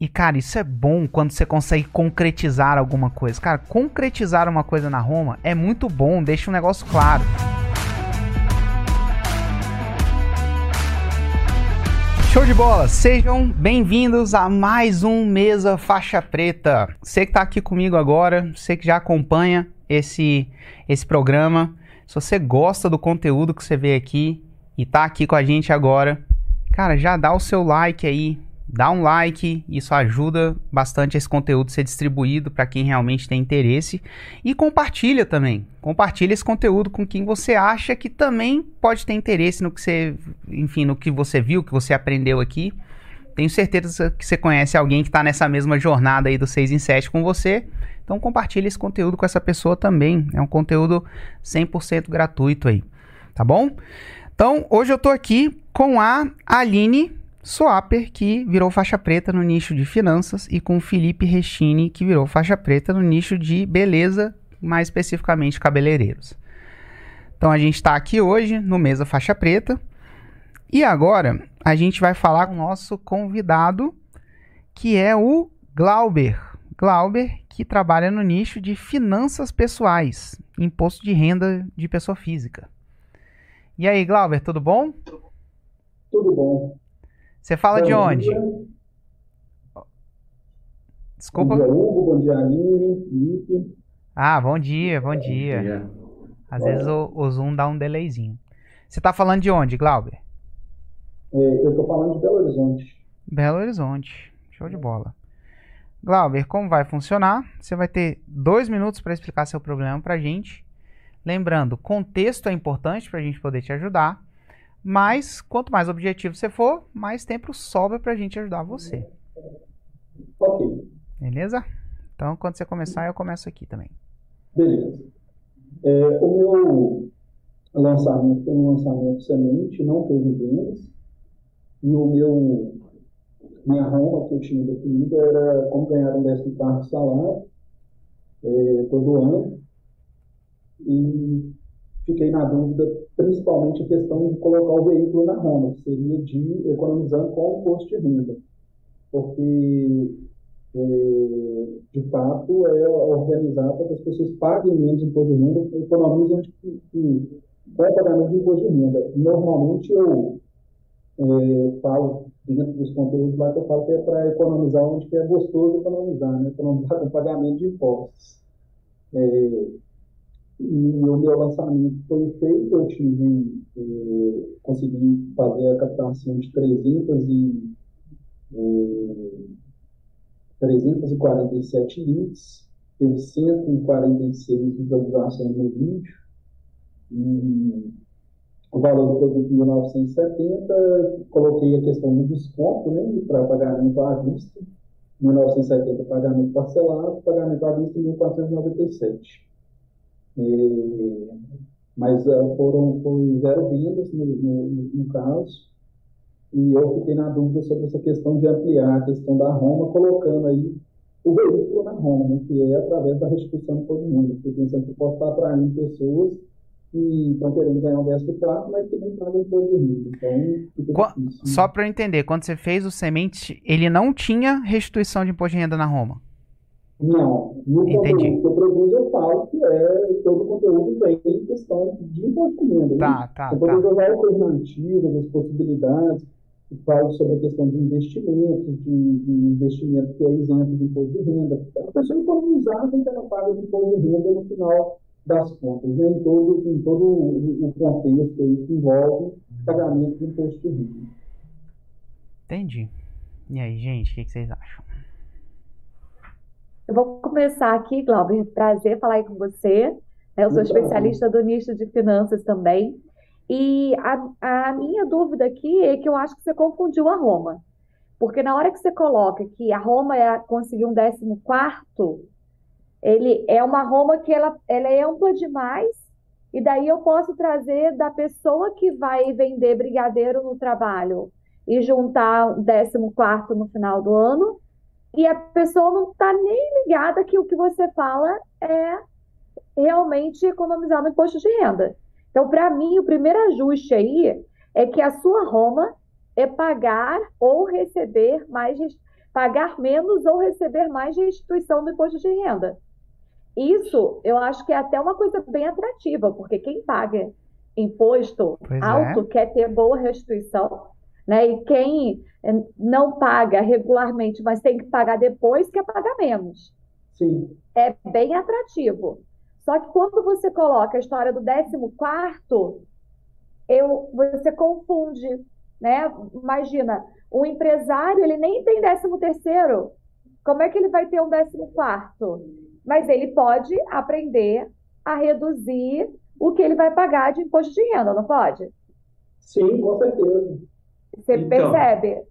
E, cara, isso é bom quando você consegue concretizar alguma coisa. Cara, concretizar uma coisa na Roma é muito bom, deixa um negócio claro. Show de bola! Sejam bem-vindos a mais um Mesa Faixa Preta. Você que está aqui comigo agora, você que já acompanha esse, esse programa, se você gosta do conteúdo que você vê aqui e está aqui com a gente agora, cara, já dá o seu like aí, dá um like, isso ajuda bastante esse conteúdo ser distribuído para quem realmente tem interesse e compartilha também. Compartilha esse conteúdo com quem você acha que também pode ter interesse no que você, enfim, no que você viu, que você aprendeu aqui. Tenho certeza que você conhece alguém que está nessa mesma jornada aí do 6 em 7 com você. Então compartilha esse conteúdo com essa pessoa também. É um conteúdo 100% gratuito aí, tá bom? Então, hoje eu tô aqui com a Aline Swapper, que virou faixa preta no nicho de finanças, e com Felipe Rechini, que virou faixa preta no nicho de beleza, mais especificamente cabeleireiros. Então a gente está aqui hoje no Mesa Faixa Preta. E agora a gente vai falar com o nosso convidado, que é o Glauber. Glauber, que trabalha no nicho de finanças pessoais, imposto de renda de pessoa física. E aí, Glauber, tudo bom? Tudo bom. Você fala bom de onde? Dia. Desculpa. Bom dia, Hugo. Bom dia, Aline, Felipe. Ah, bom dia, bom dia. Às vezes o, o Zoom dá um delayzinho. Você tá falando de onde, Glauber? É, eu tô falando de Belo Horizonte. Belo Horizonte. Show de bola. Glauber, como vai funcionar? Você vai ter dois minutos para explicar seu problema pra gente. Lembrando, contexto é importante para a gente poder te ajudar. Mas quanto mais objetivo você for, mais tempo sobra para a gente ajudar você. Ok, Beleza? Então, quando você começar, eu começo aqui também. beleza. É, o meu lançamento foi um lançamento semente, não teve vendas. E o meu, minha Roma que eu tinha definido era como ganhar um décimo quarto salário é, todo ano. E fiquei na dúvida, principalmente a questão de colocar o veículo na Roma, que seria de economizando com o imposto de renda. Porque, é, de fato, é organizar para que as pessoas paguem menos imposto de renda, economizem com o pagamento de imposto de renda. Normalmente eu é, falo dentro dos conteúdos lá que eu falo que é para economizar onde que é gostoso economizar, né? economizar com pagamento de impostos. É, e o meu lançamento foi feito, eu tive, eh, consegui fazer a captação de 300 e, eh, 347 leads, teve 146 visualizações no vídeo, e o valor do produto 1970, coloquei a questão do desconto, né, para pagamento à vista, 1970 pagamento parcelado, pagamento à vista 1497. É, mas uh, foram foi zero vendas no, no, no, caso e eu fiquei na dúvida sobre essa questão de ampliar a questão da Roma, colocando aí o veículo na Roma, né, que é através da restituição do renda, porque pensando que posso estar atraindo pessoas que estão querendo ganhar um décimo quarto, mas que nem pagam imposto de renda. Então, difícil. Só para eu entender, quando você fez o semente, ele não tinha restituição de imposto de renda na Roma. Não, no Entendi. que eu que é todo o conteúdo vem em questão de imposto de renda. né? Tá, tá, Eu tá. as alternativas, as possibilidades, e falo sobre a questão de investimentos, de, de investimento que é isento de imposto de renda. A pessoa economizar que ela pague de imposto de renda no final das contas, né? em, todo, em todo o o contexto aí que envolve pagamento de imposto de renda. Entendi. E aí, gente, o que, que vocês acham? Eu vou começar aqui, Glauber. Prazer falar aí com você. né? Eu sou especialista do nicho de finanças também. E a, a minha dúvida aqui é que eu acho que você confundiu a Roma. Porque na hora que você coloca que a Roma é conseguir um décimo quarto, ele é uma Roma que ela, ela é ampla demais, e daí eu posso trazer da pessoa que vai vender brigadeiro no trabalho e juntar um décimo quarto no final do ano, e a pessoa não está nem ligada que o que você fala é realmente economizar no imposto de renda. Então, para mim, o primeiro ajuste aí é que a sua Roma é pagar ou receber mais, pagar menos ou receber mais restituição do imposto de renda. Isso eu acho que é até uma coisa bem atrativa, porque quem paga imposto pois é. alto é. quer ter boa restituição, né? E quem eh, não paga regularmente, mas tem que pagar depois, quer pagar menos. Sim. É bem atrativo. Só que quando você coloca a história do 14 eu, você confunde, né? Imagina, o empresário, ele nem tem 13 terceiro. Como é que ele vai ter um 14 quarto? Mas ele pode aprender a reduzir o que ele vai pagar de imposto de renda, não pode? Sim, com certeza. Você então, percebe?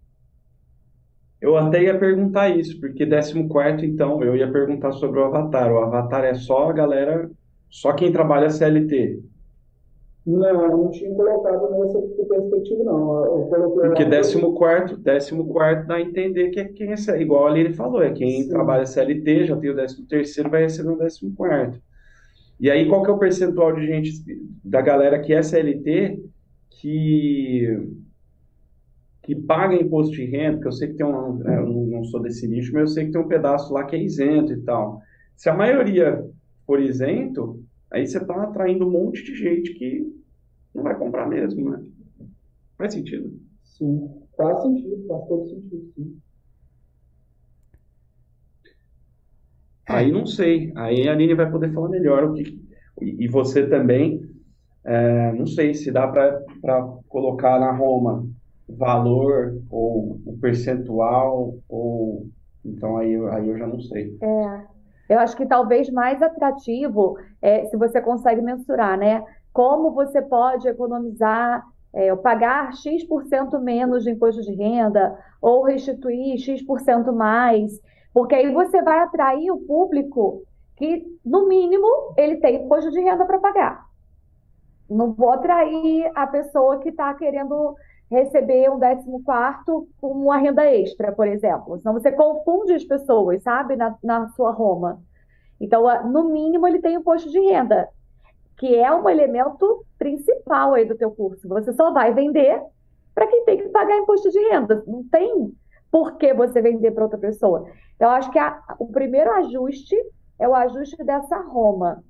Eu até ia perguntar isso, porque 14, então, eu ia perguntar sobre o avatar. O avatar é só a galera, só quem trabalha CLT. Não, eu não tinha colocado nessa perspectiva, não. Eu coloquei Porque 14, 14 dá a entender que é quem é, igual ali ele falou, é quem Sim. trabalha CLT, já tem o 13 terceiro, vai receber o 14. E aí, qual que é o percentual de gente, da galera que é CLT, que, que paga imposto de renda, porque eu sei que tem um, é, eu não sou desse nicho, mas eu sei que tem um pedaço lá que é isento e tal. Se a maioria for isento, aí você está atraindo um monte de gente que não vai comprar mesmo, né? Faz sentido? Sim, faz sentido, faz todo sentido, sim. Aí não sei. Aí a Aline vai poder falar melhor o que. E você também, é, não sei se dá para colocar na Roma valor ou o percentual ou então aí, aí eu já não sei. É, eu acho que talvez mais atrativo é se você consegue mensurar, né? Como você pode economizar, é, pagar X% menos de imposto de renda ou restituir X% mais. Porque aí você vai atrair o público que, no mínimo, ele tem imposto de renda para pagar. Não vou atrair a pessoa que está querendo receber um 14 com uma renda extra, por exemplo. Senão você confunde as pessoas, sabe, na, na sua Roma. Então, no mínimo, ele tem imposto de renda, que é um elemento principal aí do teu curso. Você só vai vender para quem tem que pagar imposto de renda. Não tem por que você vender para outra pessoa. Eu acho que a, o primeiro ajuste é o ajuste dessa Roma.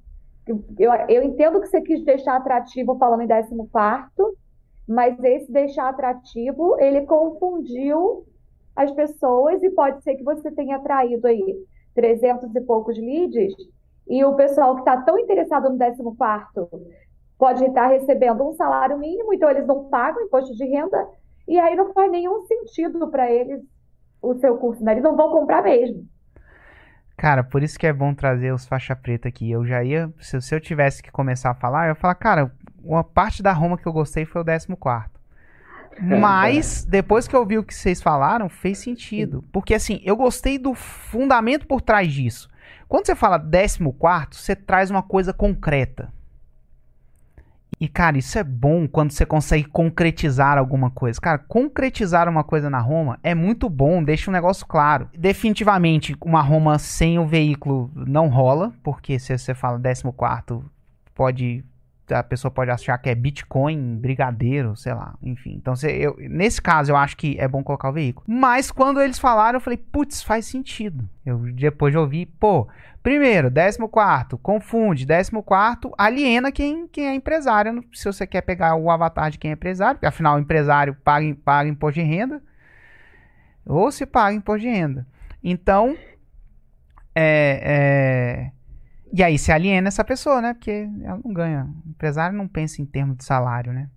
Eu, eu entendo que você quis deixar atrativo falando em 14, mas esse deixar atrativo, ele confundiu as pessoas e pode ser que você tenha atraído aí 300 e poucos leads e o pessoal que está tão interessado no 14 pode estar recebendo um salário mínimo, então eles não pagam imposto de renda e aí não faz nenhum sentido para eles o seu curso, né? Eles não vão comprar mesmo. Cara, por isso que é bom trazer os faixa preta aqui. Eu já ia, se, se eu tivesse que começar a falar, eu ia falar, cara, uma parte da Roma que eu gostei foi o 14. Mas, depois que eu vi o que vocês falaram, fez sentido. Porque, assim, eu gostei do fundamento por trás disso. Quando você fala 14, você traz uma coisa concreta. E, cara, isso é bom quando você consegue concretizar alguma coisa. Cara, concretizar uma coisa na Roma é muito bom, deixa um negócio claro. Definitivamente, uma Roma sem o veículo não rola, porque se você fala 14, pode a pessoa pode achar que é Bitcoin, brigadeiro, sei lá, enfim. Então, eu, nesse caso, eu acho que é bom colocar o veículo. Mas quando eles falaram, eu falei, putz, faz sentido. Eu depois de ouvir, pô, primeiro, 14, confunde, 14, aliena quem, quem é empresário. Se você quer pegar o avatar de quem é empresário, porque afinal o empresário paga, paga imposto de renda, ou se paga imposto de renda. Então, é, é e aí se aliena essa pessoa, né? Porque ela não ganha. O empresário não pensa em termos de salário, né?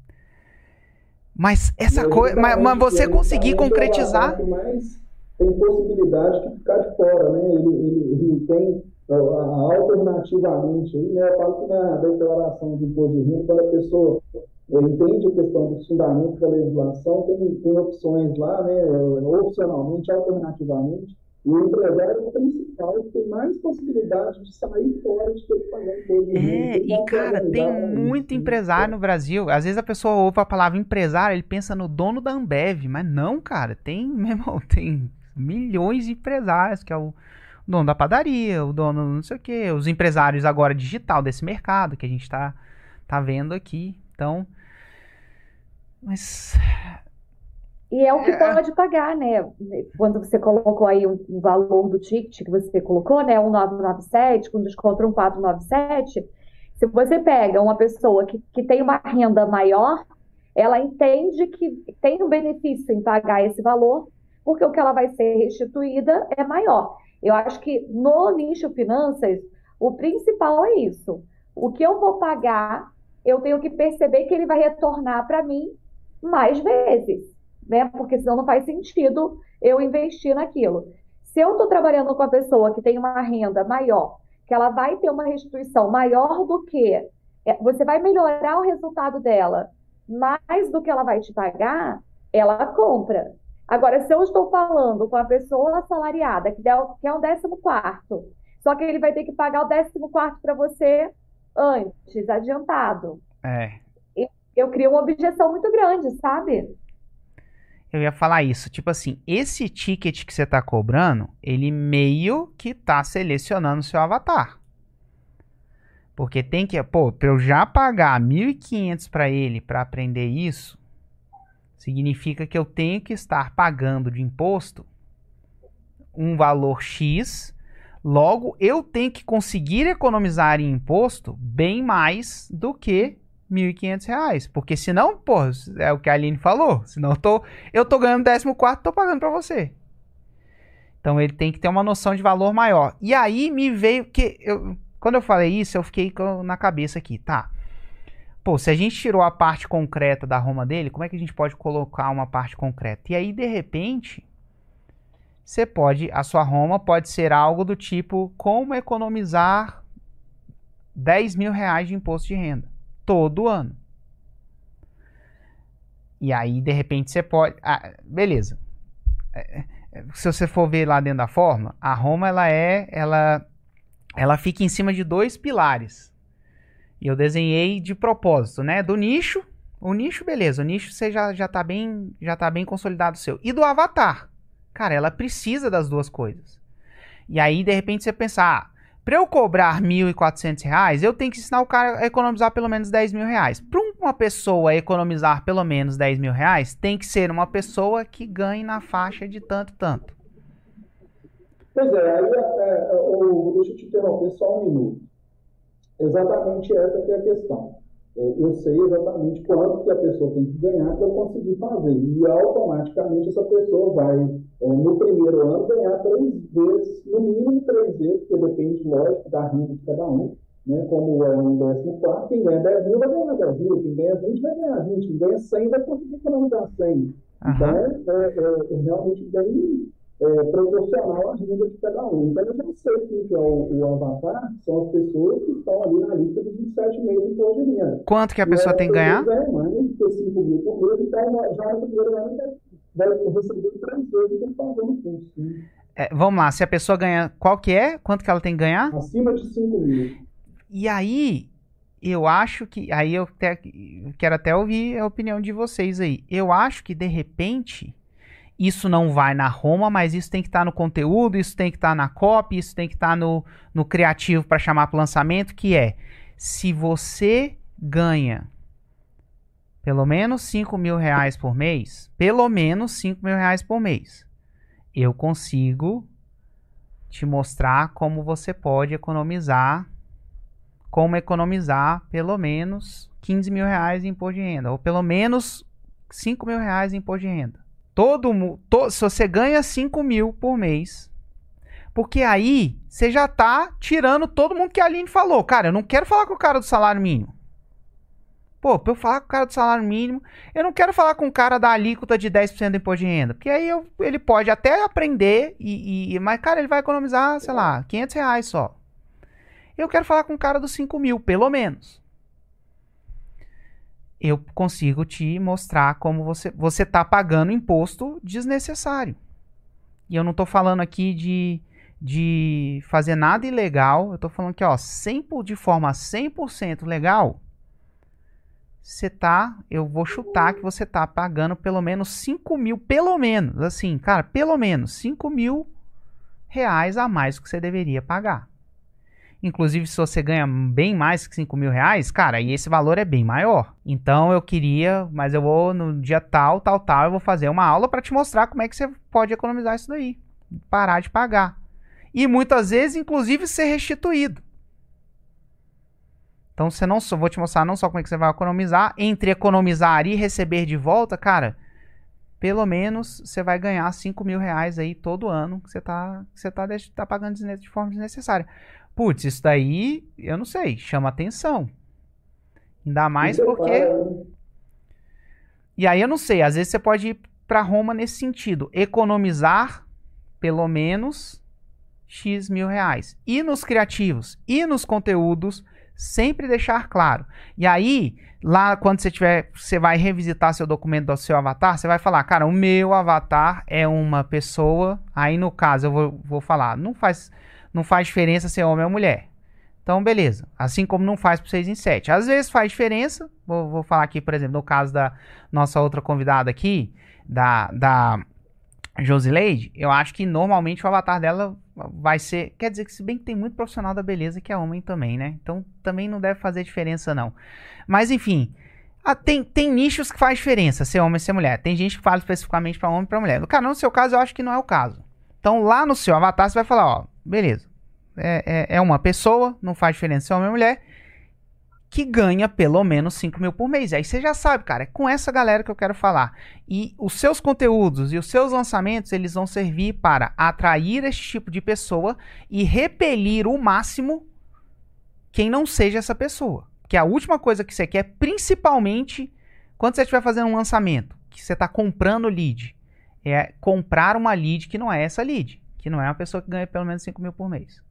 Mas essa coisa. Mas, mas, você conseguir concretizar. Mas tem possibilidade de ficar de fora, né? Ele, ele, ele tem alternativamente, né? Eu falo que na declaração de imposto de renda, quando a pessoa entende a questão dos fundamentos da legislação, tem, tem opções lá, né? Opcionalmente, alternativamente e o empresário principal tem mais possibilidade de sair fora de ter que pagar imposto. É, e cara, tem muito empresário no Brasil. Às vezes a pessoa ouve a palavra empresário, ele pensa no dono da Ambev, mas não, cara, tem, meu irmão, tem milhões de empresários, que é o dono da padaria, o dono não sei o que, os empresários agora digital desse mercado que a gente tá, tá vendo aqui. Então, mas E é o que é. pode pagar, né? Quando você colocou aí o um, um valor do ticket que você colocou, né? 1997, com desconto 1497. Se você pega uma pessoa que, que tem uma renda maior, ela entende que tem um benefício em pagar esse valor, porque o que ela vai ser restituída é maior. Eu acho que no nicho finanças, o principal é isso. O que eu vou pagar, eu tenho que perceber que ele vai retornar para mim mais vezes né? Porque senão não faz sentido eu investir naquilo. Se eu estou trabalhando com a pessoa que tem uma renda maior, que ela vai ter uma restituição maior do que é, você vai melhorar o resultado dela mais do que ela vai te pagar, ela compra. Agora, se eu estou falando com a pessoa assalariada, que é um décimo quarto, só que ele vai ter que pagar o décimo quarto para você antes, adiantado. É. Eu crio uma objeção muito grande, sabe? Eu ia falar isso, tipo assim, esse ticket que você está cobrando, ele meio que está selecionando seu avatar. Porque tem que, pô, para eu já pagar 1.500 para ele para aprender isso, significa que eu tenho que estar pagando de imposto um valor X, logo eu tenho que conseguir economizar em imposto bem mais do que 1.500 reais. Porque senão, pô, é o que a Aline falou. Senão eu tô, eu tô ganhando 14, tô pagando para você. Então ele tem que ter uma noção de valor maior. E aí me veio que eu, quando eu falei isso, eu fiquei na cabeça aqui, tá? Pô, se a gente tirou a parte concreta da Roma dele, como é que a gente pode colocar uma parte concreta? E aí, de repente, você pode, a sua Roma pode ser algo do tipo como economizar 10 mil reais de imposto de renda todo ano. E aí, de repente, você pode. Ah, beleza. É, é, se você for ver lá dentro da forma, a Roma ela é. Ela, ela fica em cima de dois pilares. E eu desenhei de propósito, né? Do nicho. O nicho, beleza. O nicho você já, já, tá bem, já tá bem consolidado seu. E do avatar. Cara, ela precisa das duas coisas. E aí, de repente, você pensar, ah, para eu cobrar R$ 1.400, eu tenho que ensinar o cara a economizar pelo menos 10 mil reais. Para uma pessoa economizar pelo menos 10 mil reais, tem que ser uma pessoa que ganhe na faixa de tanto, tanto. Pois é, aí, é, é, o, deixa eu te interromper só um minuto. Exatamente essa que é a questão. É, eu sei exatamente quanto que a pessoa tem que ganhar para eu conseguir fazer. E automaticamente essa pessoa vai, é, no primeiro ano, ganhar três vezes, no mínimo três vezes, porque depende, lógico, da renda de cada um. Né? Como é um décimo quarto, quem ganha 10 mil vai ganhar 10 mil, quem ganha 20 vai ganhar 20, quem ganha 100 vai conseguir economizar 100. Uhum. Então, é, é, é realmente bem é, proporcional à renda de cada um. Então, eu já sei que é o, o avatar, são as pessoas que estão ali na lista de 27 meses de imposto de renda. Quanto que a pessoa tem que ganhar? É, mais de 5 mil por mês, então já no primeiro ano vai receber três vezes o que ele pagou no curso. É, vamos lá, se a pessoa ganha, qual que é? Quanto que ela tem que ganhar? Acima de 5 mil. E aí, eu acho que, aí eu até, quero até ouvir a opinião de vocês aí. Eu acho que, de repente isso não vai na Roma, mas isso tem que estar tá no conteúdo, isso tem que estar tá na copy, isso tem que estar tá no, no criativo para chamar para lançamento, que é se você ganha pelo menos 5 mil reais por mês, pelo menos 5 mil reais por mês, eu consigo te mostrar como você pode economizar, como economizar pelo menos 15 mil reais em imposto de renda, ou pelo menos 5 mil reais em imposto de renda. Todo, to, se você ganha 5 mil por mês, porque aí você já tá tirando todo mundo que a Aline falou. Cara, eu não quero falar com o cara do salário mínimo. Pô, pra eu falar com o cara do salário mínimo, eu não quero falar com o cara da alíquota de 10% do imposto de renda. Porque aí eu, ele pode até aprender, e, e, mas, cara, ele vai economizar, sei lá, 500 reais só. Eu quero falar com o cara dos 5 mil, pelo menos eu consigo te mostrar como você você está pagando imposto desnecessário. E eu não estou falando aqui de, de fazer nada ilegal, eu estou falando que ó, 100, de forma 100% legal, você tá, eu vou chutar que você tá pagando pelo menos 5 mil, pelo menos, assim, cara, pelo menos 5 mil reais a mais que você deveria pagar. Inclusive, se você ganha bem mais que 5 mil reais, cara, aí esse valor é bem maior. Então eu queria, mas eu vou no dia tal, tal, tal, eu vou fazer uma aula para te mostrar como é que você pode economizar isso daí. Parar de pagar. E muitas vezes, inclusive, ser restituído. Então você não só vou te mostrar não só como é que você vai economizar, entre economizar e receber de volta, cara, pelo menos você vai ganhar 5 mil reais aí todo ano que você tá, que você tá, tá pagando de forma desnecessária. Putz, isso daí, eu não sei, chama atenção. Ainda mais porque. E aí eu não sei, às vezes você pode ir para Roma nesse sentido, economizar pelo menos X mil reais. E nos criativos, e nos conteúdos, sempre deixar claro. E aí, lá quando você tiver, você vai revisitar seu documento do seu avatar, você vai falar, cara, o meu avatar é uma pessoa. Aí no caso eu vou, vou falar, não faz não faz diferença se é homem ou mulher. Então, beleza. Assim como não faz para 6 em 7. Às vezes faz diferença. Vou, vou, falar aqui, por exemplo, no caso da nossa outra convidada aqui, da, da Josileide, eu acho que normalmente o avatar dela vai ser. Quer dizer que, se bem que tem muito profissional da beleza que é homem também, né? Então também não deve fazer diferença, não. Mas enfim. Ah, tem, tem nichos que faz diferença, ser homem ou ser mulher. Tem gente que fala especificamente para homem e para mulher. No, cara, no seu caso, eu acho que não é o caso. Então, lá no seu avatar, você vai falar, ó, beleza. É, é, é uma pessoa, não faz diferença se é homem ou mulher, que ganha pelo menos 5 mil por mês. Aí você já sabe, cara, é com essa galera que eu quero falar. E os seus conteúdos e os seus lançamentos, eles vão servir para atrair esse tipo de pessoa e repelir o máximo quem não seja essa pessoa. Que a última coisa que você quer, principalmente quando você estiver fazendo um lançamento, que você está comprando lead, é comprar uma lead que não é essa lead que não é uma pessoa que ganha pelo menos 5 mil por mês.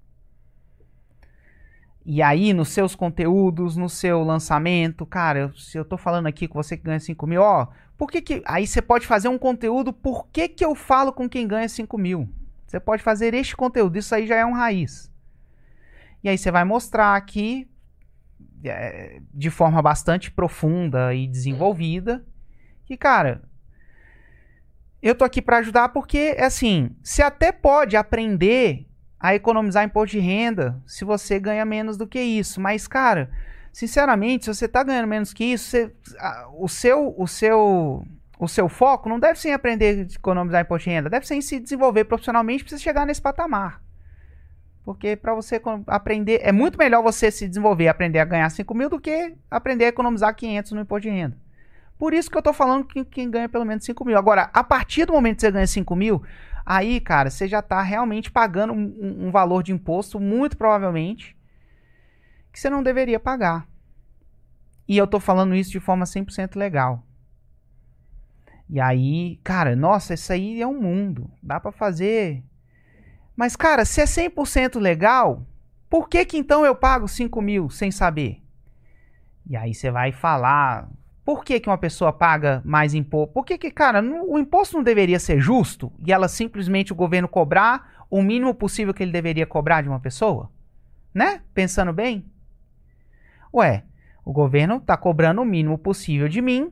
E aí, nos seus conteúdos, no seu lançamento, cara, eu, se eu tô falando aqui com você que ganha 5 mil, ó, por que que. Aí você pode fazer um conteúdo, por que que eu falo com quem ganha 5 mil? Você pode fazer este conteúdo, isso aí já é um raiz. E aí você vai mostrar aqui, é, de forma bastante profunda e desenvolvida, que, cara, eu tô aqui para ajudar porque, assim, você até pode aprender a economizar imposto de renda se você ganha menos do que isso. Mas, cara, sinceramente, se você tá ganhando menos que isso, você, o seu, o seu, o seu foco não deve ser em aprender a economizar imposto de renda, deve ser em se desenvolver profissionalmente para você chegar nesse patamar. Porque para você aprender, é muito melhor você se desenvolver aprender a ganhar 5 mil do que aprender a economizar 500 no imposto de renda. Por isso que eu tô falando que quem ganha pelo menos 5 mil. Agora, a partir do momento que você ganha 5 mil, aí, cara, você já tá realmente pagando um, um valor de imposto, muito provavelmente, que você não deveria pagar. E eu tô falando isso de forma 100% legal. E aí, cara, nossa, isso aí é um mundo. Dá para fazer. Mas, cara, se é 100% legal, por que que então eu pago 5 mil sem saber? E aí você vai falar por que, que uma pessoa paga mais imposto? Por que, que, cara, o imposto não deveria ser justo e ela simplesmente o governo cobrar o mínimo possível que ele deveria cobrar de uma pessoa? Né? Pensando bem? Ué, o governo está cobrando o mínimo possível de mim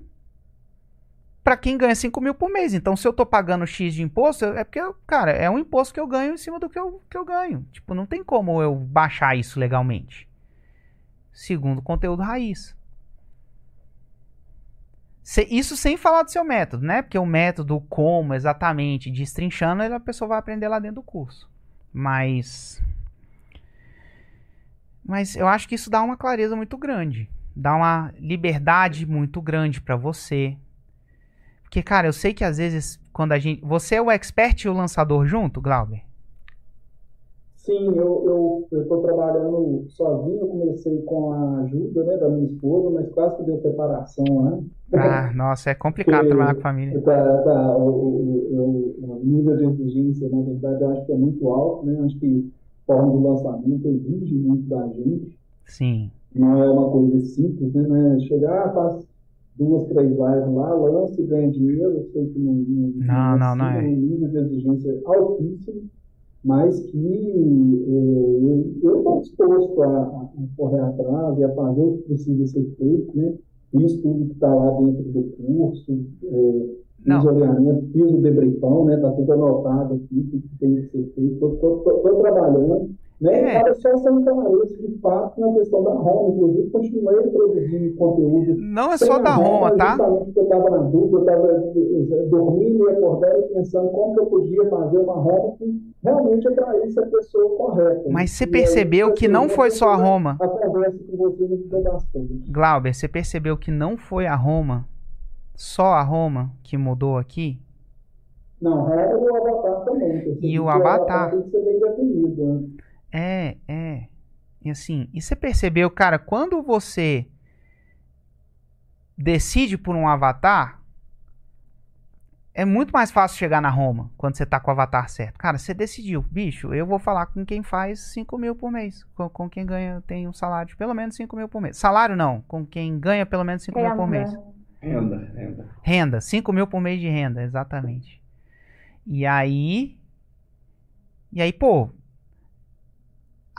para quem ganha 5 mil por mês. Então, se eu estou pagando X de imposto, é porque, cara, é um imposto que eu ganho em cima do que eu, que eu ganho. Tipo, não tem como eu baixar isso legalmente. Segundo conteúdo raiz. Isso sem falar do seu método, né? Porque o método, como exatamente, destrinchando, a pessoa vai aprender lá dentro do curso. Mas. Mas eu acho que isso dá uma clareza muito grande. Dá uma liberdade muito grande para você. Porque, cara, eu sei que às vezes, quando a gente. Você é o expert e o lançador junto, Glauber? Sim, eu estou trabalhando sozinho, eu comecei com a ajuda né, da minha esposa, mas quase que deu separação, né? Ah, nossa, é complicado trabalhar com família. Tá, tá, o, o, o, nível de exigência, na verdade, eu acho que é muito alto, né? Eu acho que a forma de lançamento exige muito da gente. Sim. Não é uma coisa simples, né? É chegar, faz duas, três lives lá, lança e ganha dinheiro, eu sei que não, não, não, não, não é. um nível de exigência altíssimo mas que é, eu estou disposto a, a, correr atrás e a fazer o que precisa ser feito, né? Fiz tudo que está lá dentro do curso, é, fiz alinhamento, fiz o debriefão, né? Está tudo anotado aqui, o que tem que ser feito. Estou trabalhando. Né? É. Era só ser um canarense de fato na questão da Roma, inclusive continuei produzindo conteúdo. Não é só da Roma, tá? Justamente eu estava na dúvida, eu estava dormindo e acordando e pensando como que eu podia fazer uma Roma que realmente atraísse a pessoa correta. Mas você E aí, percebeu que assim, não foi só a Roma. A conversa com vocês ajudou bastante. Glauber, você percebeu que não foi a Roma, só a Roma que mudou aqui? Não, Roma e o Avatar também. E o o Avatar. tem que ser bem definido. né? É, é. E assim, e você percebeu, cara, quando você decide por um avatar, é muito mais fácil chegar na Roma quando você tá com o avatar certo. Cara, você decidiu, bicho, eu vou falar com quem faz 5 mil por mês, com, com quem ganha, tem um salário de pelo menos 5 mil por mês. Salário não, com quem ganha pelo menos 5 mil por mês. Renda, renda. Renda, 5 mil por mês de renda, exatamente. E aí. E aí, pô.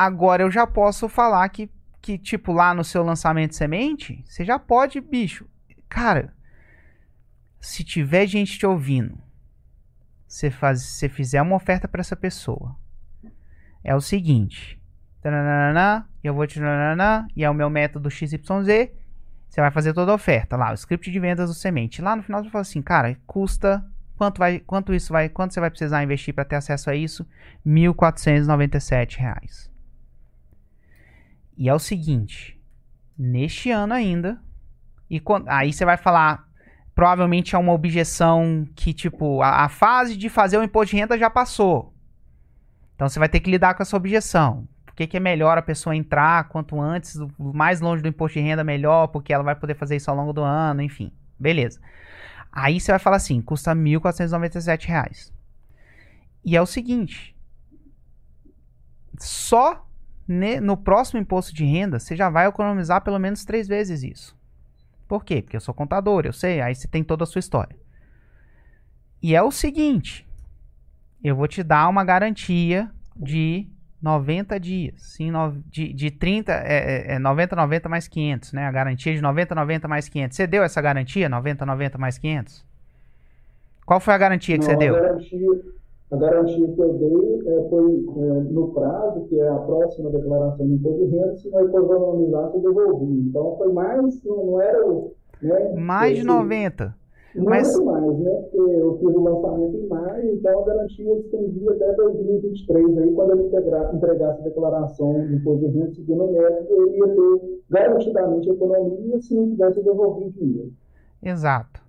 Agora eu já posso falar que, que, tipo, lá no seu lançamento semente, você já pode, bicho. Cara, se tiver gente te ouvindo, você, faz, você fizer uma oferta para essa pessoa, é o seguinte. tananana, Eu vou te. tananana, E é o meu método XYZ. Você vai fazer toda a oferta lá, o script de vendas do semente. Lá no final você fala assim, cara, custa quanto vai, quanto isso vai, quanto você vai precisar investir para ter acesso a isso? 1.497 reais. E é o seguinte, neste ano ainda, e quan- aí você vai falar, provavelmente é uma objeção que tipo a, a fase de fazer o imposto de renda já passou. Então você vai ter que lidar com essa objeção. Que, que é melhor a pessoa entrar quanto antes, mais longe do imposto de renda melhor, porque ela vai poder fazer isso ao longo do ano, enfim. Beleza. Aí você vai falar assim, custa 1.497 reais. E é o seguinte, só no próximo imposto de renda você já vai economizar pelo menos três vezes isso. Por quê? Porque eu sou contador, eu sei, aí você tem toda a sua história. E é o seguinte, eu vou te dar uma garantia de 90 dias. Sim, no- de, de 30, é, é, é 90, 90 mais 500, né? A garantia de 90, 90 mais 500. Você deu essa garantia, 90, 90 mais 500? Qual foi a garantia que Não, você deu? A garantia, a garantia que eu dei é, foi é, no prazo, que é a próxima declaração de imposto de renda, se não economizasse, eu devolvi. Então foi mais, não, não era. Né, Mais de esse- 90. Não Mas- mais, né? Porque eu fiz o lançamento em maio, então a garantia estendia até 2023, aí quando ele entregasse a declaração de imposto de renda seguindo o método, ele ia ter garantidamente economia se não tivesse devolvido dinheiro. Exato.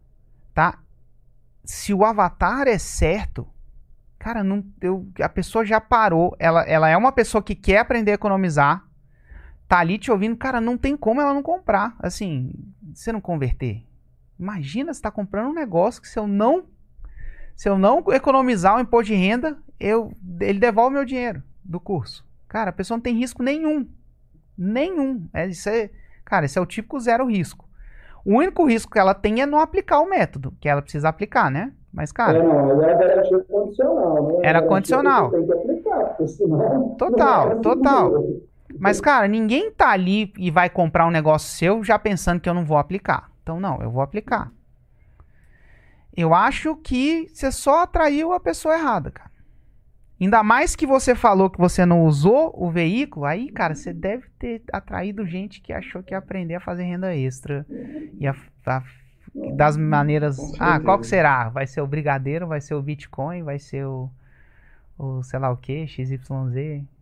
Tá? Se o avatar é certo, cara, não, eu, a pessoa já parou. Ela, ela é uma pessoa que quer aprender a economizar. Tá ali te ouvindo, cara, não tem como ela não comprar. Assim, você não converter. Imagina você tá comprando um negócio que se eu não se eu não economizar o imposto de renda, eu, ele devolve meu dinheiro do curso. Cara, a pessoa não tem risco nenhum. Nenhum. É, isso é, cara, esse é o típico zero risco. O único risco que ela tem é não aplicar o método, que ela precisa aplicar, né? Mas, cara, é, não, era garantia condicional, né? Era condicional. Tem que aplicar, porque senão. Total, é total. seguro. mas, cara, ninguém tá ali e vai comprar um negócio seu já pensando que eu não vou aplicar. Então, não, eu vou aplicar. Eu acho que você só atraiu a pessoa errada, cara. Ainda mais que você falou que você não usou o veículo, aí, cara, você deve ter atraído gente que achou que ia aprender a fazer renda extra. E a- das maneiras. Ah, qual que será? Vai ser o Brigadeiro, vai ser o Bitcoin, vai ser o. O sei lá o que, XYZ,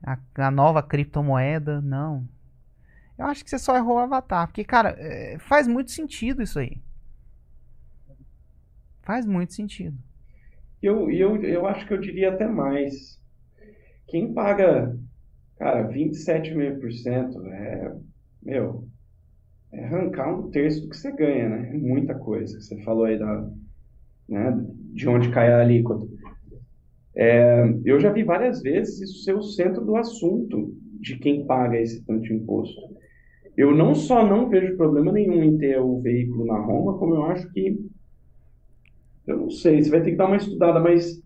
a, a nova criptomoeda. Não. Eu acho que você só errou o avatar. Porque, cara, é, faz muito sentido isso aí. Faz muito sentido. Eu, eu, eu acho que eu diria até mais. Quem paga, cara, 27,5% é, meu, é arrancar um terço do que você ganha, né? É muita coisa. Você falou aí da, né, de onde cai a alíquota. É, eu já vi várias vezes isso ser o centro do assunto de quem paga esse tanto de imposto. Eu não só não vejo problema nenhum em ter o veículo na Roma, como eu acho que eu não sei, você vai ter que dar uma estudada, mas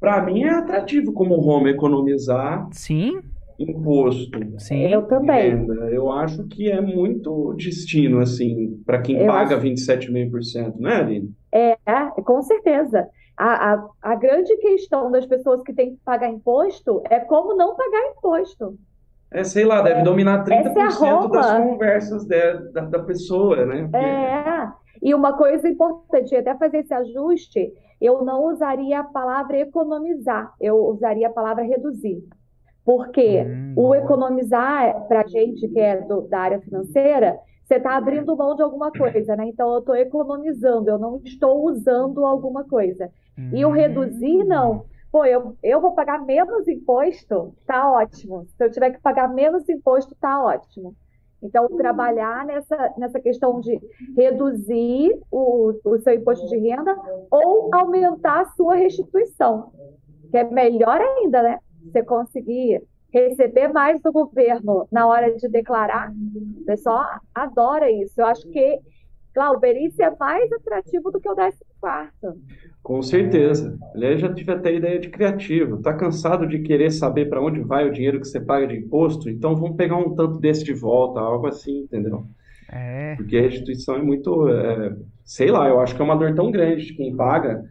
para mim é atrativo como Roma economizar Sim, imposto sim. Eu de também. renda. Eu acho que é muito destino, assim, para quem Eu paga acho- 27,5%, né, Aline? É, com certeza. A, a, a grande questão das pessoas que têm que pagar imposto é como não pagar imposto. É, sei lá, deve dominar 30% Essa é das conversas de- da, da pessoa, né? Porque- É, e uma coisa importante, até fazer esse ajuste, eu não usaria a palavra economizar, eu usaria a palavra reduzir. Porque Hum, o economizar, para gente que é do- da área financeira, você está abrindo mão de alguma coisa, né? Então eu estou economizando, eu não estou usando alguma coisa. E o Hum. reduzir, não. Pô, eu, eu vou pagar menos imposto, tá ótimo. Se eu tiver que pagar menos imposto, tá ótimo. Então, trabalhar nessa, nessa questão de reduzir o, o seu imposto de renda ou aumentar a sua restituição, que é melhor ainda, né? Você conseguir receber mais do governo na hora de declarar. O pessoal adora isso. Eu acho que, claro, o Berício é mais atrativo do que o 14 quarto. Com certeza. Aliás, já tive até ideia de criativo. Tá cansado de querer saber para onde vai o dinheiro que você paga de imposto? Então vamos pegar um tanto desse de volta, algo assim, entendeu? É. Porque a restituição é muito, é, sei lá, eu acho que é uma dor tão grande de quem paga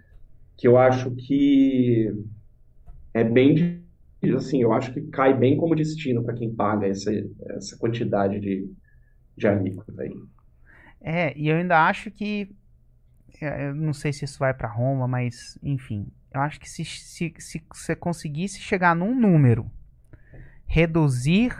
que eu acho que é bem, de- assim, eu acho que cai bem como destino para quem paga essa, essa quantidade de, de alíquota aí. É, e eu ainda acho que. é, Eu não sei se isso vai pra Roma, mas enfim. Eu acho que se, se, se você conseguisse chegar num número, reduzir.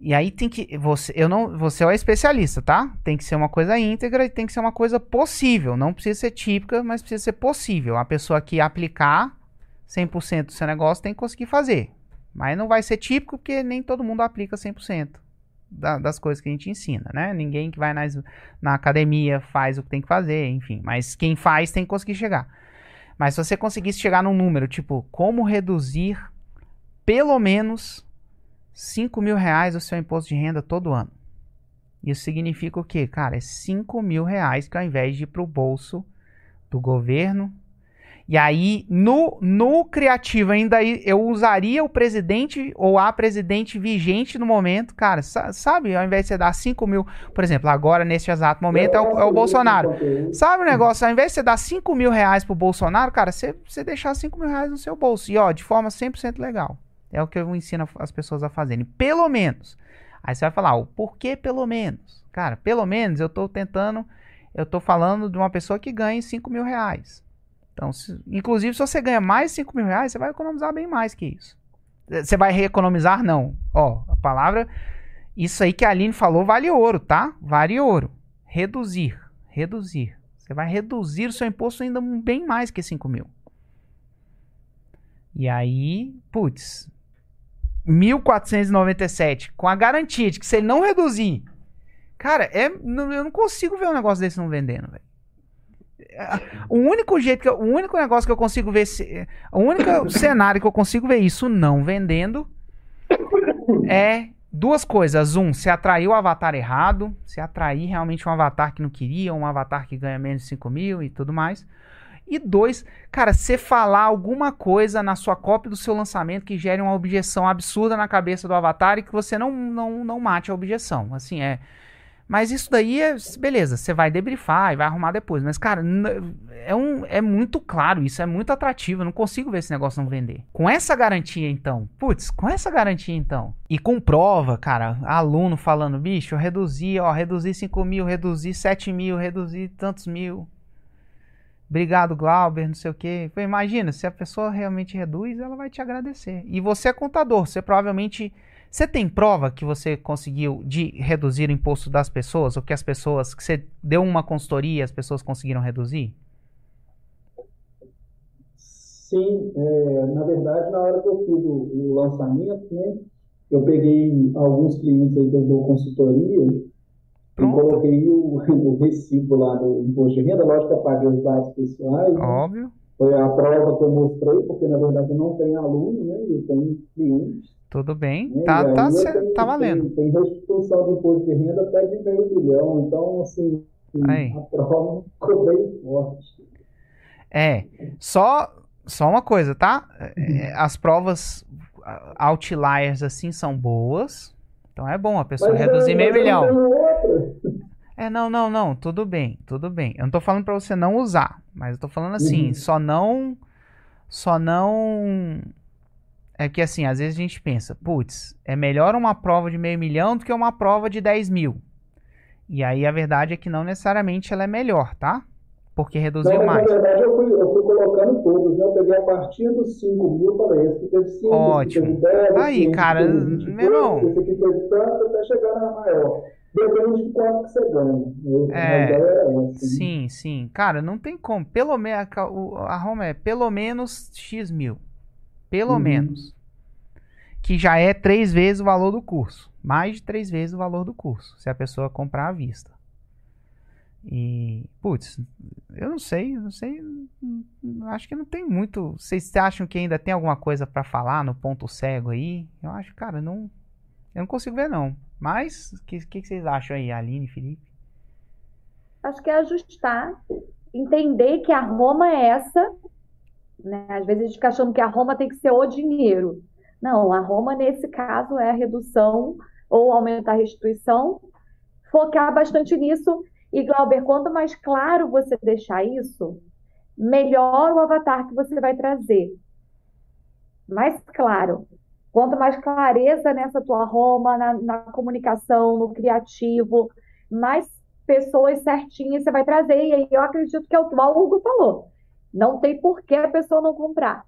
E aí tem que. Você, eu não, você é o especialista, tá? Tem que ser uma coisa íntegra e tem que ser uma coisa possível. Não precisa ser típica, mas precisa ser possível. A pessoa que aplicar 100% do seu negócio tem que conseguir fazer. Mas não vai ser típico porque nem todo mundo aplica 100% da- das coisas que a gente ensina, né? Ninguém que vai nas, na academia faz o que tem que fazer, enfim. Mas quem faz tem que conseguir chegar. Mas se você conseguisse chegar num número, tipo, como reduzir pelo menos 5 mil reais o seu imposto de renda todo ano. Isso significa o quê? Cara, é 5 mil reais que ao invés de ir pro bolso do governo. E aí, no, no criativo ainda aí, eu usaria o presidente ou a presidente vigente no momento, cara, sa- sabe? Ao invés de você dar 5 mil, por exemplo, agora nesse exato momento é o, é o Bolsonaro. Sabe o negócio? Ao invés de você dar 5 mil reais pro Bolsonaro, cara, você, você deixar 5 mil reais no seu bolso. E ó, de forma 100% legal. É o que eu ensino as pessoas a fazerem. Pelo menos. Aí você vai falar, o porquê pelo menos? Cara, pelo menos eu tô tentando, eu tô falando de uma pessoa que ganha 5 mil reais. Então, se- inclusive, se você ganha mais de 5 mil reais, você vai economizar bem mais que isso. Você vai reeconomizar? Não. Ó, a palavra. Isso aí que a Aline falou vale ouro, tá? Vale ouro. Reduzir. Reduzir. Você vai reduzir o seu imposto ainda bem mais que 5 mil. E aí, putz, 1.497, com a garantia de que se ele não reduzir, cara, é, eu não consigo ver um negócio desse não vendendo, velho. O único jeito que eu- o único negócio que eu consigo ver, se- o único cenário que eu consigo ver isso não vendendo é duas coisas. Um, se atraiu o avatar errado, se atrair realmente um avatar que não queria, um avatar que ganha menos de 5 mil e tudo mais. E dois, cara, você falar alguma coisa na sua cópia do seu lançamento que gere uma objeção absurda na cabeça do avatar e que você não, não, não mate a objeção. Assim, é. Mas isso daí é. Beleza, você vai debriefar e vai arrumar depois. Mas, cara, é, um, é muito claro isso, é muito atrativo. Eu não consigo ver esse negócio não vender. Com essa garantia, então. Putz, com essa garantia, então. E com prova, cara, aluno falando, bicho, eu reduzi, ó, reduzi 5 mil, reduzi 7 mil, reduzi tantos mil. Obrigado, Glauber, não sei o quê. Imagina, se a pessoa realmente reduz, ela vai te agradecer. E você é contador, você provavelmente. Você tem prova que você conseguiu de reduzir o imposto das pessoas? Ou que as pessoas. que você deu uma consultoria e as pessoas conseguiram reduzir? Sim, é, na verdade, na hora que eu fiz o, o lançamento, né, eu peguei alguns clientes aí que eu dou consultoria e Pronto. coloquei o, o recibo lá do imposto de renda, lógico que eu paguei os dados pessoais, né, Óbvio. foi a prova que eu mostrei, porque na verdade eu não tenho aluno, né, eu tenho clientes, Tudo bem. né, Tá, tá, tenho- tá valendo. Tem, tem restituição de imposto de renda até de meio milhão, então assim, Aí. a prova ficou bem forte. É, só, só uma coisa, tá? É, As provas outliers assim são boas. Então é bom a pessoa Mas, reduzir é, meio outra. É, não, não, não, tudo bem, tudo bem. Eu não tô falando pra você não usar, mas eu tô falando assim, Uhum. só não. Só não. É que assim, às vezes a gente pensa, putz, é melhor uma prova de meio milhão do que uma prova de 10 mil. E aí a verdade é que não necessariamente ela é melhor, tá? Porque reduziu Não, mais. na verdade eu fui, eu fui colocando todos, né? Eu peguei a partir dos 5 mil, falei, esse aqui teve 5, Ótimo. esse aqui teve 10, Aí, esse cara, teve 20 meu irmão. esse aqui teve tanto, até chegar na maior. Depende de quanto que você ganha. né? É, A é né? Sim, sim. Cara, não tem como. Pelo menos a Roma é pelo menos X mil. Pelo Uhum. menos. Que já é três vezes o valor do curso. Mais de três vezes o valor do curso. Se a pessoa comprar à vista. E, putz, eu não sei, eu não sei. Acho que não tem muito. Vocês acham que ainda tem alguma coisa pra falar no ponto cego aí? Eu acho, cara, não. Eu não consigo ver, não. Mas, o que, que, que vocês acham aí, Aline, Felipe? Acho que é ajustar, entender que a Roma é essa, né? Às vezes a gente fica achando que a Roma tem que ser o dinheiro. Não, a Roma, nesse caso, é a redução ou aumentar a restituição, focar bastante nisso. E, Glauber, quanto mais claro você deixar isso, melhor o avatar que você vai trazer. Mais claro. Quanto mais clareza nessa tua Roma, na, na comunicação, no criativo, mais pessoas certinhas você vai trazer. E aí eu acredito que é o que o Hugo falou. Não tem por que a pessoa não comprar.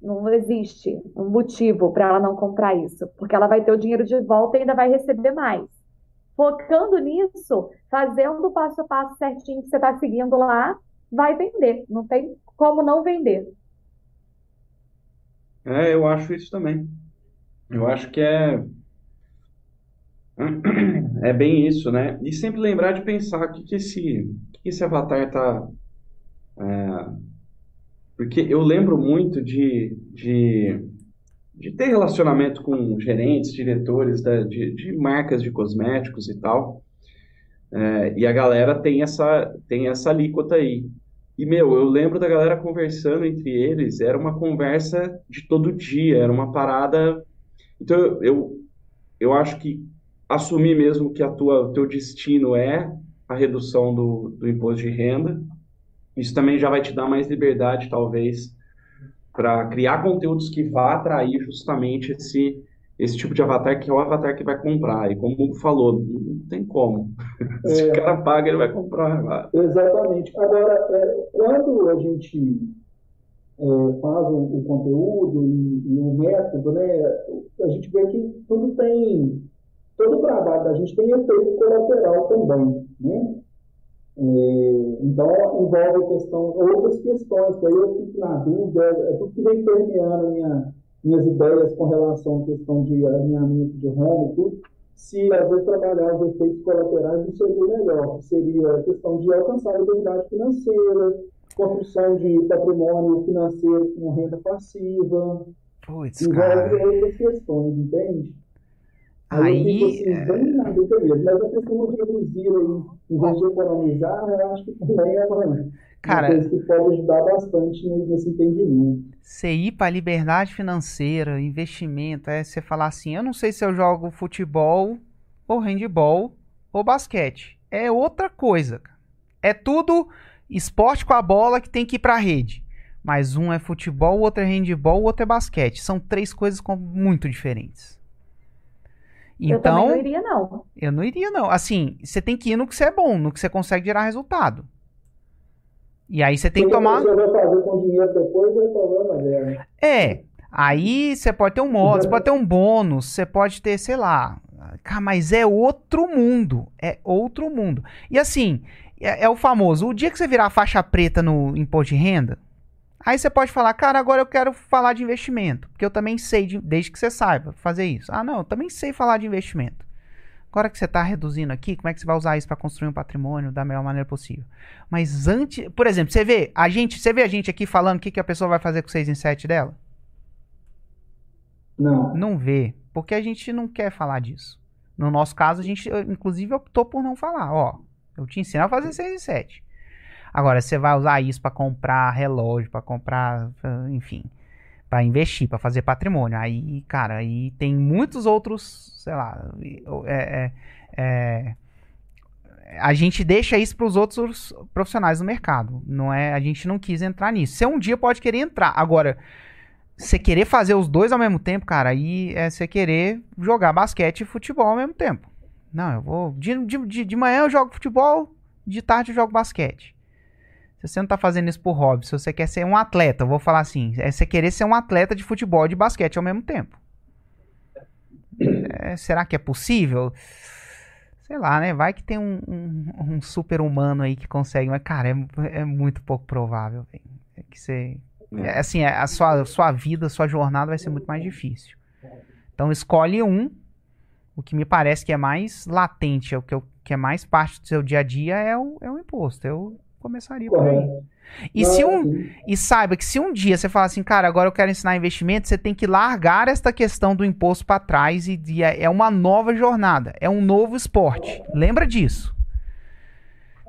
Não existe um motivo para ela não comprar isso, porque ela vai ter o dinheiro de volta e ainda vai receber mais. Focando nisso, fazendo o passo a passo certinho que você está seguindo lá, vai vender. Não tem como não vender. É, eu acho isso também. Eu acho que é é bem isso, né? E sempre lembrar de pensar o que que esse, o que esse avatar tá. É, porque eu lembro muito de, de, de ter relacionamento com gerentes, diretores da- de, de marcas de cosméticos e tal. É, e a galera tem essa, tem essa alíquota aí. E, meu, eu lembro da galera conversando entre eles, era uma conversa de todo dia, era uma parada. Então, eu, eu, acho que assumir mesmo que a tua, o teu destino é a redução do, do imposto de renda, isso também já vai te dar mais liberdade, talvez, para criar conteúdos que vá atrair justamente esse, esse tipo de avatar, que é o avatar que vai comprar. E como o Hugo falou, não tem como. Se o cara paga, ele vai comprar. Exatamente. Agora, é, quando a gente é, faz o, o conteúdo e, e o método, né, a gente vê que tudo tem, todo o trabalho da gente tem efeito colateral também, né? É, então, envolve questão, outras questões, que aí eu fico na dúvida, é tudo que vem permeando minha, minhas ideias com relação à questão de alinhamento de home e tudo, se às vezes trabalhar os efeitos colaterais não seria melhor, seria a questão de alcançar a liberdade financeira, construção de patrimônio financeiro com renda passiva, Putz, envolve cara. outras questões, entende? Aí, fico assim, bem na dúvida mesmo, mas a questão de reduzir aí, em vez de economizar, eu acho que também é uma, uma Cara, coisa que pode ajudar bastante nesse entendimento. você ir para liberdade financeira, investimento, é você falar assim, eu não sei se eu jogo futebol ou handball ou basquete. É outra coisa. cara. É tudo esporte com a bola que tem que ir para a rede. Mas um é futebol, o outro é handball, o outro é basquete. São três coisas muito diferentes. Eu também Então, não iria, não. eu não iria, não. Assim, você tem que ir no que você é bom, no que você consegue gerar resultado. E aí você tem que tomar. pessoa vai fazer com dinheiro depois, é problema dela. É. Aí você pode ter um modo, você pode ter um bônus, você pode ter, sei lá. Cara, mas é outro mundo. É outro mundo. E assim, é, é o famoso: o dia que você virar faixa preta no imposto de renda, aí você pode falar, cara, agora eu quero falar de investimento. Porque eu também sei, de- desde que você saiba fazer isso. Ah, não, eu também sei falar de investimento. Agora que você está reduzindo aqui, como é que você vai usar isso para construir um patrimônio da melhor maneira possível? Mas antes, por exemplo, você vê a gente, você vê a gente aqui falando o que, que a pessoa vai fazer com o 6 em 7 dela? Não. Não vê, porque a gente não quer falar disso. No nosso caso, a gente, inclusive, optou por não falar. Ó, eu te ensino a fazer 6 em 7. Agora, você vai usar isso para comprar relógio, para comprar, enfim, para investir, para fazer patrimônio. Aí, cara, aí tem muitos outros, sei lá, é, é, é, a gente deixa isso para os outros profissionais do mercado. Não é, a gente não quis entrar nisso. Você um dia pode querer entrar. Agora, você querer fazer os dois ao mesmo tempo, cara, aí é você querer jogar basquete e futebol ao mesmo tempo. Não, eu vou. De, de, de manhã eu jogo futebol, de tarde eu jogo basquete. Se você não tá fazendo isso por hobby, se você quer ser um atleta, eu vou falar assim, é você querer ser um atleta de futebol e de basquete ao mesmo tempo. É, será que é possível? Sei lá, né? Vai que tem um, um, um super humano aí que consegue, mas, cara, é, é muito pouco provável. É que você. É, assim, é, a sua, sua vida, a sua jornada vai ser muito mais difícil. Então escolhe um. O que me parece que é mais latente, é o que, eu, que é mais parte do seu dia a dia é o, é o imposto. Eu começaria por aí. E, se um, e saiba que se um dia você falar assim, cara, agora eu quero ensinar investimento, você tem que largar esta questão do imposto para trás e, e é, é uma nova jornada, é um novo esporte. Lembra disso.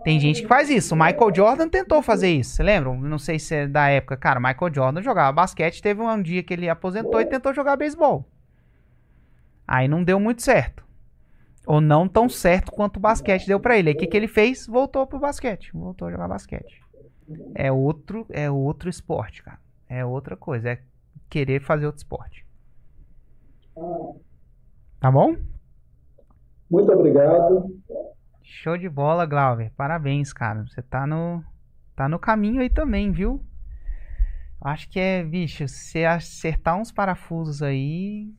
Tem gente que faz isso. O Michael Jordan tentou fazer isso. Você lembra? Não sei se é da época. Cara, Michael Jordan jogava basquete. Teve um dia que ele aposentou e tentou jogar beisebol. Aí não deu muito certo. Ou não tão certo quanto o basquete deu para ele. Aí o que, que ele fez? Voltou pro basquete. Voltou a jogar basquete. É outro, é outro esporte, cara. É outra coisa. É querer fazer outro esporte. Tá bom? Muito obrigado. Show de bola, Glauber. Parabéns, cara. Você tá no, tá no caminho aí também, viu? Acho que é, bicho, se acertar uns parafusos aí,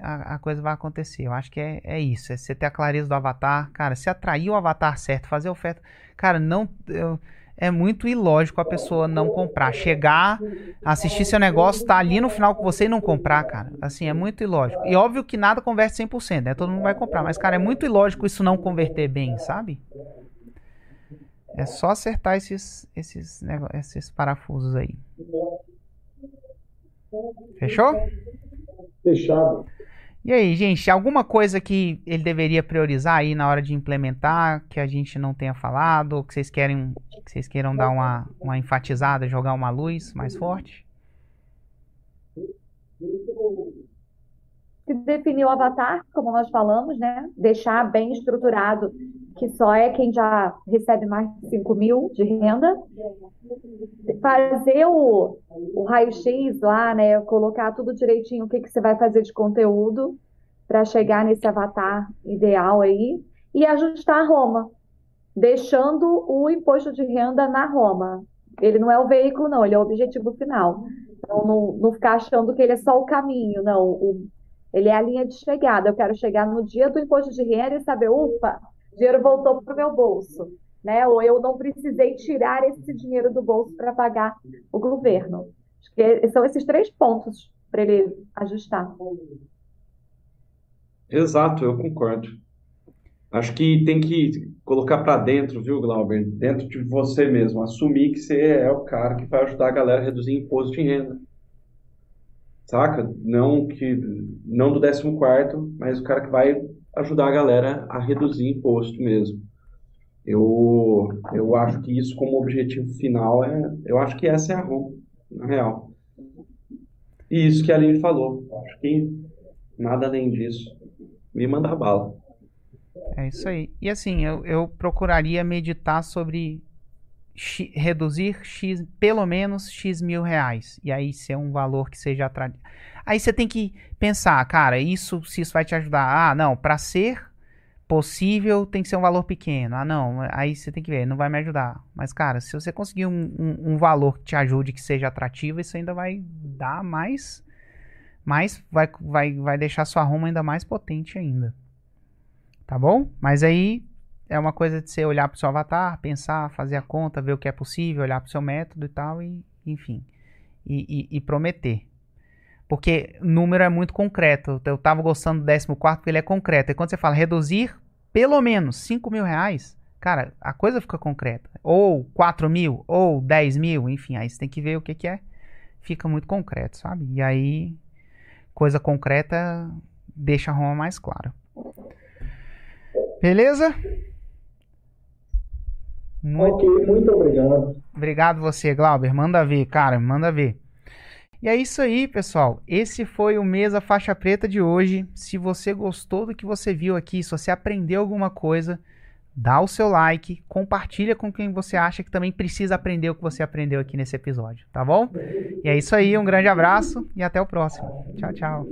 a, a, coisa vai acontecer. Eu acho que é, é isso. É você ter a clareza do avatar. Cara, se atrair o avatar certo, fazer oferta. Cara, não. Eu, é muito ilógico a pessoa não comprar. Chegar, assistir seu negócio, tá ali no final com você e não comprar, cara. Assim, é muito ilógico. E óbvio que nada converte 100%, né? Todo mundo vai comprar. Mas, cara, é muito ilógico isso não converter bem, sabe? É só acertar esses, esses, esses parafusos aí. Fechou? Fechado. E aí, gente, alguma coisa que ele deveria priorizar aí na hora de implementar que a gente não tenha falado, que vocês querem, que vocês queiram dar uma, uma enfatizada, jogar uma luz mais forte? Se definir o avatar, como nós falamos, né? Deixar bem estruturado que só é quem já recebe mais de 5 mil de renda. Fazer o, o raio-x lá, né? Colocar tudo direitinho, o que, que você vai fazer de conteúdo para chegar nesse avatar ideal aí. E ajustar a Roma, deixando o imposto de renda na Roma. Ele não é o veículo, não, ele é o objetivo final. Então, não, não ficar achando que ele é só o caminho, não. O, ele é a linha de chegada. Eu quero chegar no dia do imposto de renda e saber, ufa, dinheiro voltou para o meu bolso, né? Ou eu não precisei tirar esse dinheiro do bolso para pagar o governo. Acho que são esses três pontos para ele ajustar. Exato, eu concordo. Acho que tem que colocar para dentro, viu, Glauber? Dentro de você mesmo. Assumir que você é o cara que vai ajudar a galera a reduzir imposto de renda. Saca? Não que não do 14 quarto, mas o cara que vai ajudar a galera a reduzir imposto mesmo. Eu, eu acho que isso como objetivo final é, eu acho que essa é a ROM, na real. E isso que a Aline falou, acho que nada além disso. Me manda bala. É isso aí. E assim, eu, eu procuraria meditar sobre x, reduzir x, pelo menos x mil reais. E aí ser um valor que seja atrativo. Aí você tem que pensar, cara, isso se isso vai te ajudar. Ah, não, para ser possível tem que ser um valor pequeno. Ah, não, aí você tem que ver, não vai me ajudar. Mas, cara, se você conseguir um, um, um valor que te ajude, que seja atrativo, isso ainda vai dar mais. mais vai, vai, vai deixar sua Roma ainda mais potente ainda. Tá bom? Mas aí é uma coisa de você olhar para o seu avatar, pensar, fazer a conta, ver o que é possível, olhar para o seu método e tal, e enfim. E, e, e, prometer. Porque número é muito concreto. Eu estava gostando do 14 porque ele é concreto. E quando você fala reduzir pelo menos 5 mil reais, cara, a coisa fica concreta. Ou 4 mil, ou 10 mil, enfim, aí você tem que ver o que, que é. Fica muito concreto, sabe? E aí, coisa concreta deixa a Roma mais clara. Beleza? Muito... Ok, muito obrigado. Obrigado você, Glauber. Manda ver, cara, manda ver. E é isso aí, pessoal. Esse foi o Mesa Faixa Preta de hoje. Se você gostou do que você viu aqui, se você aprendeu alguma coisa, dá o seu like, compartilha com quem você acha que também precisa aprender o que você aprendeu aqui nesse episódio, tá bom? E é isso aí, um grande abraço e até o próximo. Tchau, tchau.